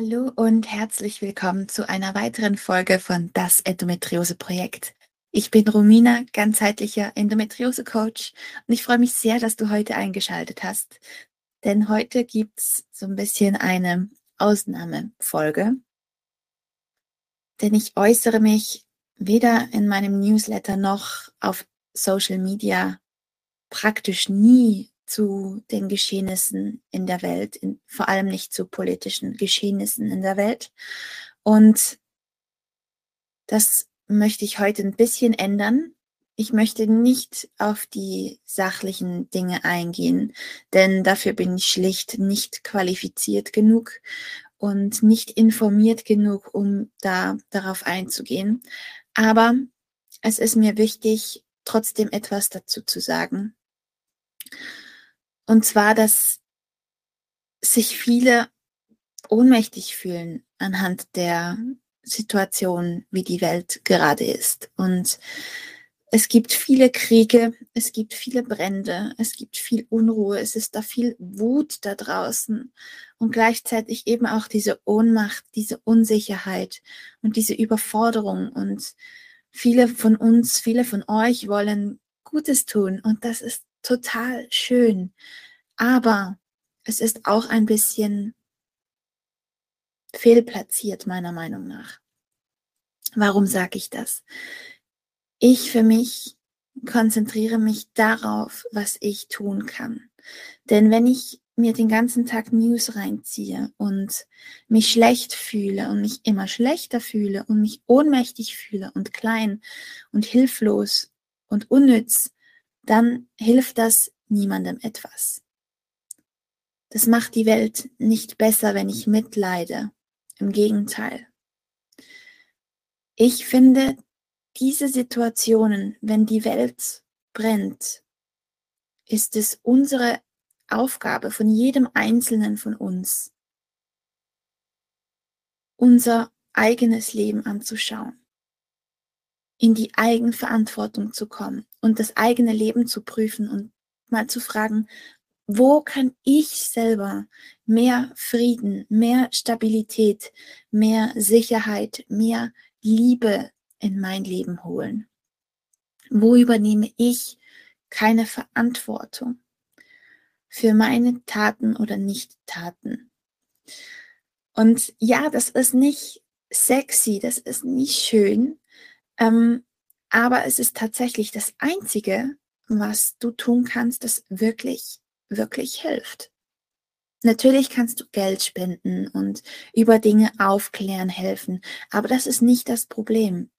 Hallo und herzlich willkommen zu einer weiteren Folge von Das Endometriose Projekt. Ich bin Romina, ganzheitlicher Endometriose Coach und ich freue mich sehr, dass du heute eingeschaltet hast. Denn heute gibt's so ein bisschen eine Ausnahmefolge. Denn ich äußere mich weder in meinem Newsletter noch auf Social Media praktisch nie zu den Geschehnissen in der Welt, in, vor allem nicht zu politischen Geschehnissen in der Welt. Und das möchte ich heute ein bisschen ändern. Ich möchte nicht auf die sachlichen Dinge eingehen, denn dafür bin ich schlicht nicht qualifiziert genug und nicht informiert genug, um da darauf einzugehen. Aber es ist mir wichtig, trotzdem etwas dazu zu sagen. Und zwar, dass sich viele ohnmächtig fühlen anhand der Situation, wie die Welt gerade ist. Und es gibt viele Kriege, es gibt viele Brände, es gibt viel Unruhe, es ist da viel Wut da draußen und gleichzeitig eben auch diese Ohnmacht, diese Unsicherheit und diese Überforderung. Und viele von uns, viele von euch wollen Gutes tun und das ist total schön. Aber es ist auch ein bisschen fehlplatziert, meiner Meinung nach. Warum sage ich das? Ich für mich konzentriere mich darauf, was ich tun kann. Denn wenn ich mir den ganzen Tag News reinziehe und mich schlecht fühle und mich immer schlechter fühle und mich ohnmächtig fühle und klein und hilflos und unnütz, dann hilft das niemandem etwas. Das macht die Welt nicht besser, wenn ich mitleide. Im Gegenteil. Ich finde, diese Situationen, wenn die Welt brennt, ist es unsere Aufgabe von jedem Einzelnen von uns, unser eigenes Leben anzuschauen in die Eigenverantwortung zu kommen und das eigene Leben zu prüfen und mal zu fragen, wo kann ich selber mehr Frieden, mehr Stabilität, mehr Sicherheit, mehr Liebe in mein Leben holen? Wo übernehme ich keine Verantwortung für meine Taten oder Nicht-Taten? Und ja, das ist nicht sexy, das ist nicht schön, ähm, aber es ist tatsächlich das Einzige, was du tun kannst, das wirklich, wirklich hilft. Natürlich kannst du Geld spenden und über Dinge aufklären helfen, aber das ist nicht das Problem.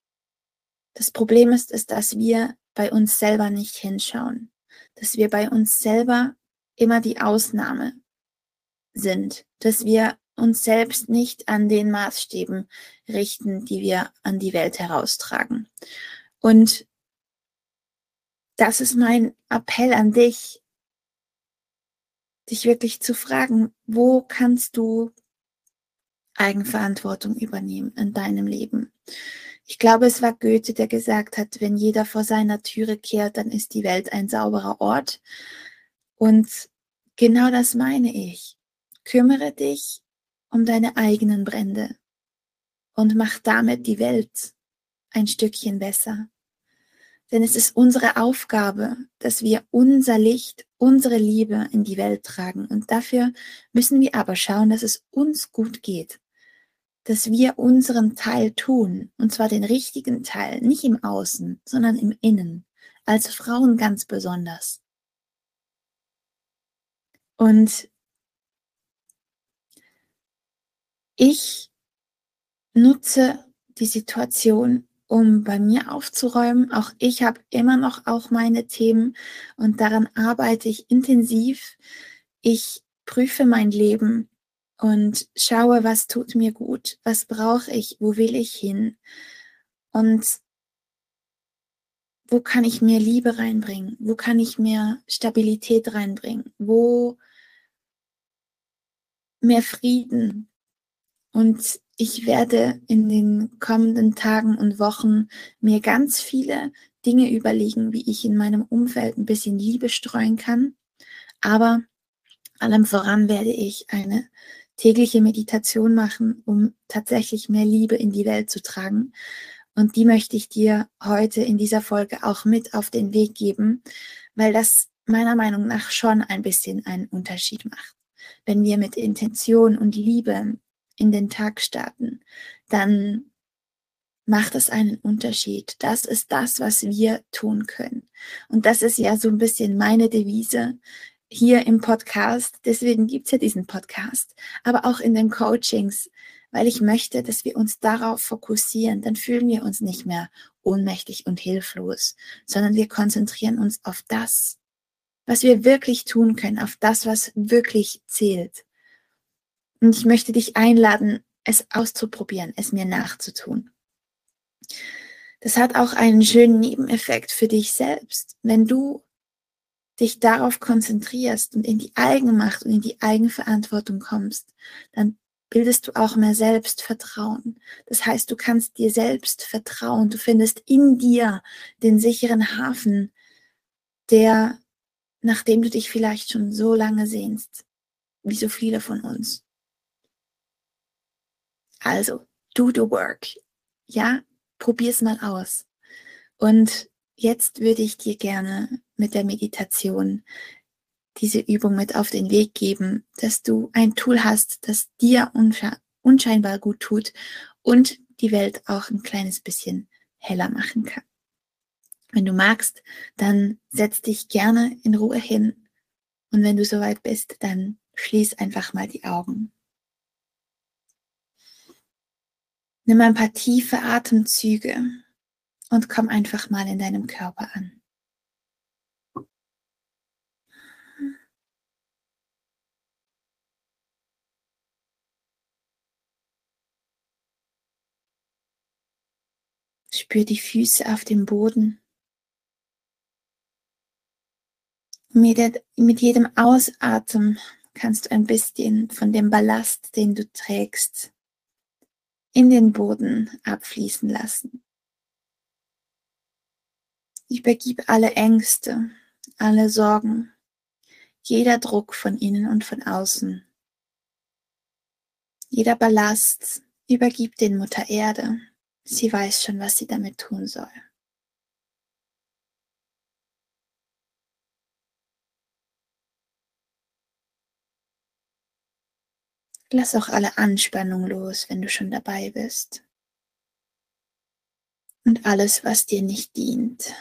Das Problem ist, ist, dass wir bei uns selber nicht hinschauen, dass wir bei uns selber immer die Ausnahme sind, dass wir uns selbst nicht an den Maßstäben richten, die wir an die Welt heraustragen. Und das ist mein Appell an dich, dich wirklich zu fragen, wo kannst du Eigenverantwortung übernehmen in deinem Leben? Ich glaube, es war Goethe, der gesagt hat, wenn jeder vor seiner Türe kehrt, dann ist die Welt ein sauberer Ort. Und genau das meine ich. Kümmere dich um deine eigenen Brände und mach damit die Welt ein Stückchen besser. Denn es ist unsere Aufgabe, dass wir unser Licht, unsere Liebe in die Welt tragen. Und dafür müssen wir aber schauen, dass es uns gut geht. Dass wir unseren Teil tun. Und zwar den richtigen Teil. Nicht im Außen, sondern im Innen. Als Frauen ganz besonders. Und Ich nutze die Situation, um bei mir aufzuräumen. Auch ich habe immer noch auch meine Themen und daran arbeite ich intensiv. Ich prüfe mein Leben und schaue, was tut mir gut, was brauche ich, wo will ich hin. Und wo kann ich mehr Liebe reinbringen? Wo kann ich mehr Stabilität reinbringen? Wo mehr Frieden? Und ich werde in den kommenden Tagen und Wochen mir ganz viele Dinge überlegen, wie ich in meinem Umfeld ein bisschen Liebe streuen kann. Aber allem voran werde ich eine tägliche Meditation machen, um tatsächlich mehr Liebe in die Welt zu tragen. Und die möchte ich dir heute in dieser Folge auch mit auf den Weg geben, weil das meiner Meinung nach schon ein bisschen einen Unterschied macht. Wenn wir mit Intention und Liebe in den Tag starten, dann macht es einen Unterschied. Das ist das, was wir tun können. Und das ist ja so ein bisschen meine Devise hier im Podcast. Deswegen gibt's ja diesen Podcast, aber auch in den Coachings, weil ich möchte, dass wir uns darauf fokussieren. Dann fühlen wir uns nicht mehr ohnmächtig und hilflos, sondern wir konzentrieren uns auf das, was wir wirklich tun können, auf das, was wirklich zählt. Und ich möchte dich einladen, es auszuprobieren, es mir nachzutun. Das hat auch einen schönen Nebeneffekt für dich selbst. Wenn du dich darauf konzentrierst und in die Eigenmacht und in die Eigenverantwortung kommst, dann bildest du auch mehr Selbstvertrauen. Das heißt, du kannst dir selbst vertrauen. Du findest in dir den sicheren Hafen, der, nachdem du dich vielleicht schon so lange sehnst, wie so viele von uns. Also, do the work. Ja, probier's mal aus. Und jetzt würde ich dir gerne mit der Meditation diese Übung mit auf den Weg geben, dass du ein Tool hast, das dir unscheinbar gut tut und die Welt auch ein kleines bisschen heller machen kann. Wenn du magst, dann setz dich gerne in Ruhe hin und wenn du soweit bist, dann schließ einfach mal die Augen. Nimm ein paar tiefe Atemzüge und komm einfach mal in deinem Körper an. Spür die Füße auf dem Boden. Mit, mit jedem Ausatmen kannst du ein bisschen von dem Ballast, den du trägst, in den Boden abfließen lassen. Übergib alle Ängste, alle Sorgen, jeder Druck von innen und von außen. Jeder Ballast übergib den Mutter Erde. Sie weiß schon, was sie damit tun soll. Lass auch alle Anspannung los, wenn du schon dabei bist. Und alles, was dir nicht dient.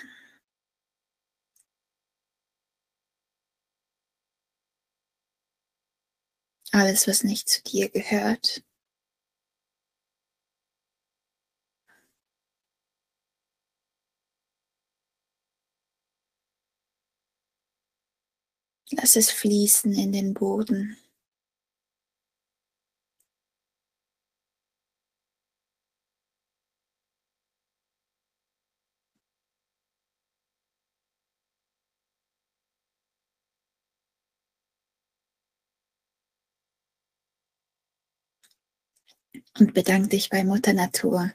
Alles, was nicht zu dir gehört. Lass es fließen in den Boden. Und bedank dich bei Mutter Natur,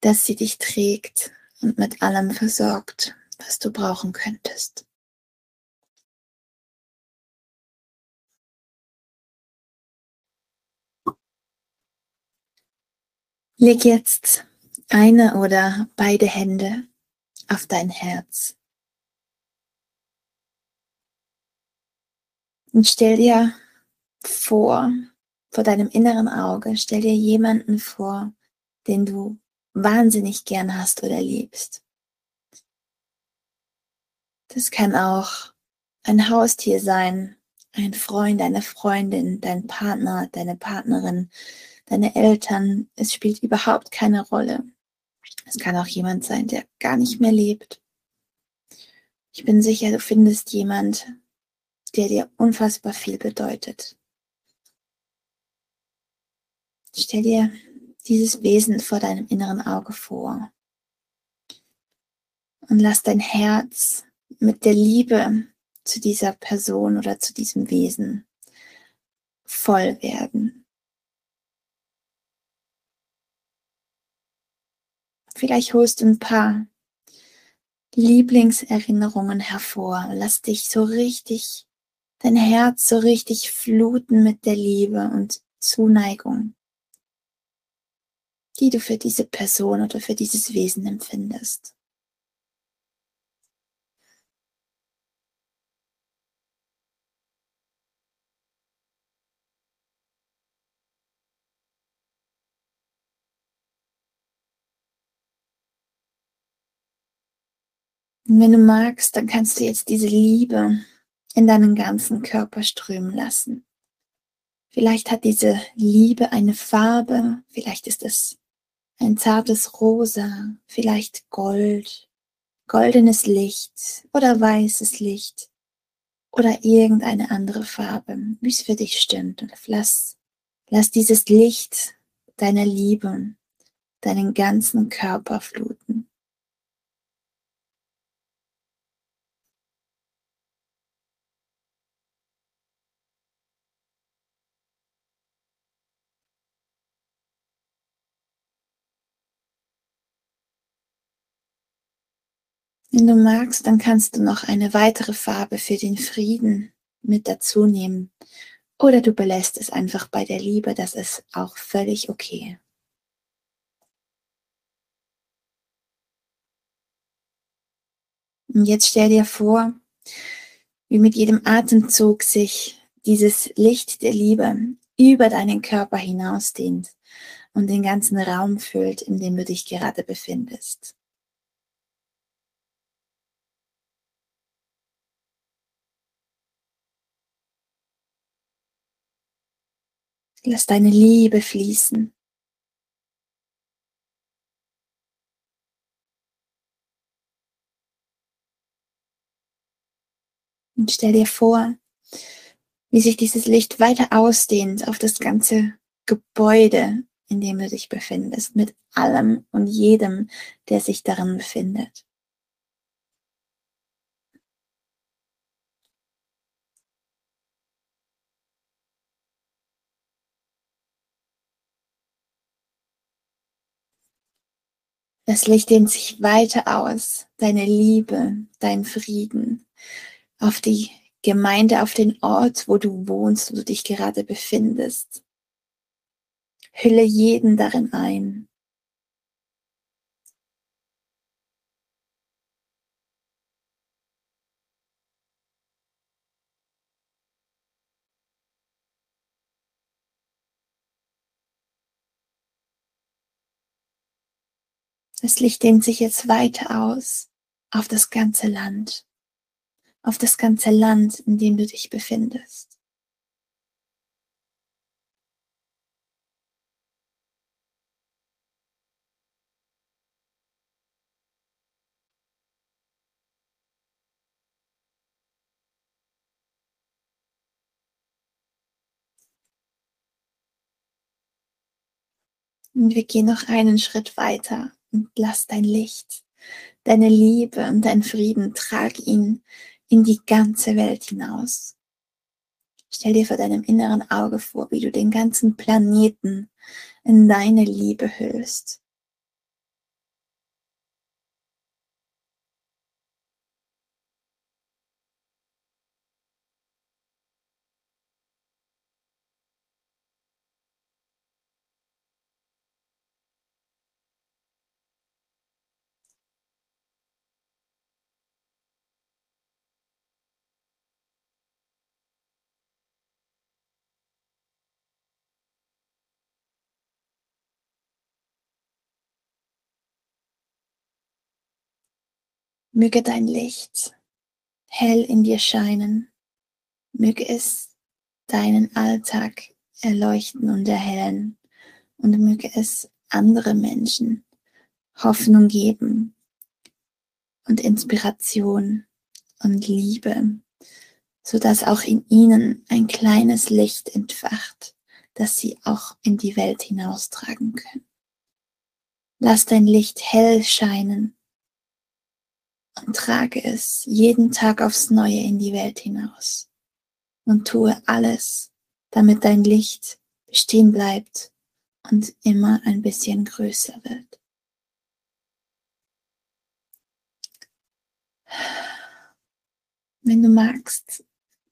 dass sie dich trägt und mit allem versorgt, was du brauchen könntest. Leg jetzt eine oder beide Hände auf dein Herz. Und stell dir vor, vor deinem inneren Auge, stell dir jemanden vor, den du wahnsinnig gern hast oder liebst. Das kann auch ein Haustier sein, ein Freund, eine Freundin, dein Partner, deine Partnerin, deine Eltern, es spielt überhaupt keine Rolle. Es kann auch jemand sein, der gar nicht mehr lebt. Ich bin sicher, du findest jemand, der dir unfassbar viel bedeutet. Stell dir dieses Wesen vor deinem inneren Auge vor. Und lass dein Herz mit der Liebe zu dieser Person oder zu diesem Wesen voll werden. Vielleicht holst du ein paar Lieblingserinnerungen hervor. Lass dich so richtig, dein Herz so richtig fluten mit der Liebe und Zuneigung, die du für diese Person oder für dieses Wesen empfindest. Und wenn du magst, dann kannst du jetzt diese Liebe in deinen ganzen Körper strömen lassen. Vielleicht hat diese Liebe eine Farbe, vielleicht ist es ein zartes Rosa, vielleicht Gold, goldenes Licht oder weißes Licht oder irgendeine andere Farbe, wie es für dich stimmt. Und lass, lass dieses Licht deiner Liebe deinen ganzen Körper fluten. Wenn du magst, dann kannst du noch eine weitere Farbe für den Frieden mit dazu nehmen. Oder du belässt es einfach bei der Liebe, das ist auch völlig okay. Und jetzt stell dir vor, wie mit jedem Atemzug sich dieses Licht der Liebe über deinen Körper hinausdehnt und den ganzen Raum füllt, in dem du dich gerade befindest. Lass deine Liebe fließen. Und stell dir vor, wie sich dieses Licht weiter ausdehnt auf das ganze Gebäude, in dem du dich befindest, mit allem und jedem, der sich darin befindet. Das Licht dehnt sich weiter aus, deine Liebe, dein Frieden, auf die Gemeinde, auf den Ort, wo du wohnst, wo du dich gerade befindest. Hülle jeden darin ein. Das Licht dehnt sich jetzt weiter aus auf das ganze Land, auf das ganze Land, in dem du dich befindest. Und wir gehen noch einen Schritt weiter und lass dein Licht, deine Liebe und dein Frieden, trag ihn in die ganze Welt hinaus. Stell dir vor deinem inneren Auge vor, wie du den ganzen Planeten in deine Liebe hüllst. Möge dein Licht hell in dir scheinen. Möge es deinen Alltag erleuchten und erhellen. Und möge es andere Menschen Hoffnung geben und Inspiration und Liebe, sodass auch in ihnen ein kleines Licht entfacht, das sie auch in die Welt hinaustragen können. Lass dein Licht hell scheinen und trage es jeden Tag aufs Neue in die Welt hinaus und tue alles, damit dein Licht bestehen bleibt und immer ein bisschen größer wird. Wenn du magst,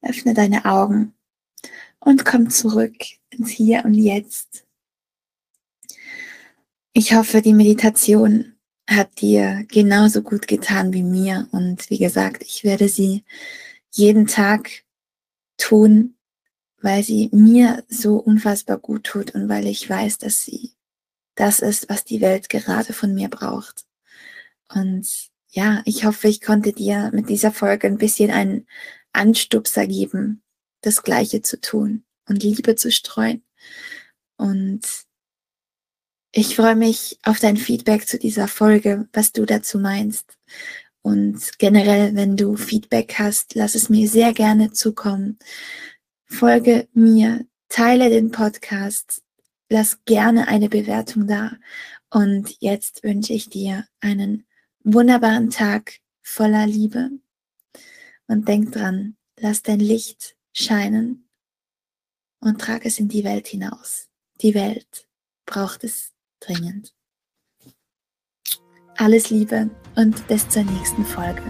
öffne deine Augen und komm zurück ins Hier und Jetzt. Ich hoffe, die Meditation hat dir genauso gut getan wie mir und wie gesagt, ich werde sie jeden Tag tun, weil sie mir so unfassbar gut tut und weil ich weiß, dass sie das ist, was die Welt gerade von mir braucht. Und ja, ich hoffe, ich konnte dir mit dieser Folge ein bisschen einen Anstupser geben, das Gleiche zu tun und Liebe zu streuen. Und ich freue mich auf dein Feedback zu dieser Folge, was du dazu meinst. Und generell, wenn du Feedback hast, lass es mir sehr gerne zukommen. Folge mir, teile den Podcast, lass gerne eine Bewertung da. Und jetzt wünsche ich dir einen wunderbaren Tag voller Liebe. Und denk dran, lass dein Licht scheinen und trag es in die Welt hinaus. Die Welt braucht es dringend. Alles Liebe und bis zur nächsten Folge.